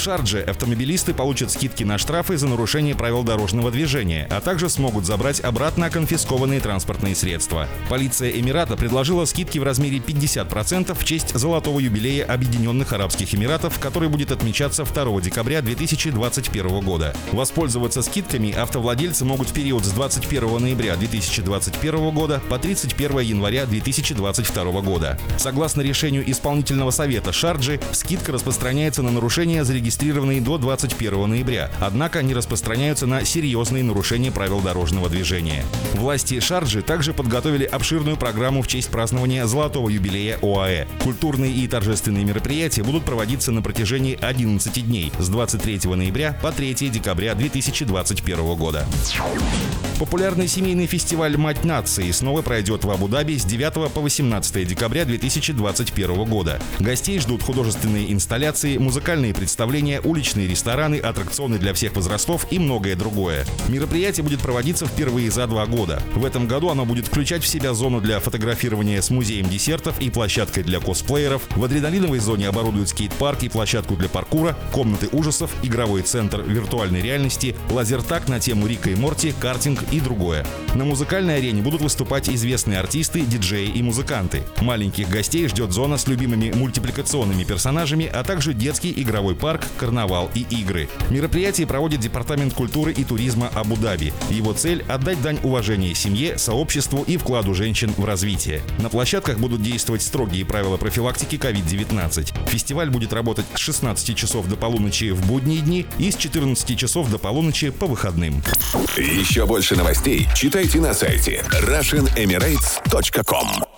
Шардже автомобилисты получат скидки на штрафы за нарушение правил дорожного движения, а также смогут забрать обратно конфискованные транспортные средства. Полиция Эмирата предложила скидки в размере 50% в честь золотого юбилея Объединенных Арабских Эмиратов, который будет отмечаться 2 декабря 2021 года. Воспользоваться скидками автовладельцы могут в период с 21 ноября 2021 года по 31 января 2022 года. Согласно решению исполнительного совета Шарджи, скидка распространяется на нарушения зарегистрированные зарегистрированные до 21 ноября, однако они распространяются на серьезные нарушения правил дорожного движения. Власти Шарджи также подготовили обширную программу в честь празднования золотого юбилея ОАЭ. Культурные и торжественные мероприятия будут проводиться на протяжении 11 дней с 23 ноября по 3 декабря 2021 года. Популярный семейный фестиваль «Мать нации» снова пройдет в Абу-Даби с 9 по 18 декабря 2021 года. Гостей ждут художественные инсталляции, музыкальные представления, уличные рестораны, аттракционы для всех возрастов и многое другое. Мероприятие будет проводиться впервые за два года. В этом году оно будет включать в себя зону для фотографирования с музеем десертов и площадкой для косплееров. В адреналиновой зоне оборудуют скейт-парк и площадку для паркура, комнаты ужасов, игровой центр виртуальной реальности, лазертак на тему Рика и Морти, картинг и другое. На музыкальной арене будут выступать известные артисты, диджеи и музыканты. Маленьких гостей ждет зона с любимыми мультипликационными персонажами, а также детский игровой парк, карнавал и игры. Мероприятие проводит Департамент культуры и туризма Абу-Даби. Его цель – отдать дань уважения семье, сообществу и вкладу женщин в развитие. На площадках будут действовать строгие правила профилактики COVID-19. Фестиваль будет работать с 16 часов до полуночи в будние дни и с 14 часов до полуночи по выходным. Еще больше новостей читайте на сайте RussianEmirates.com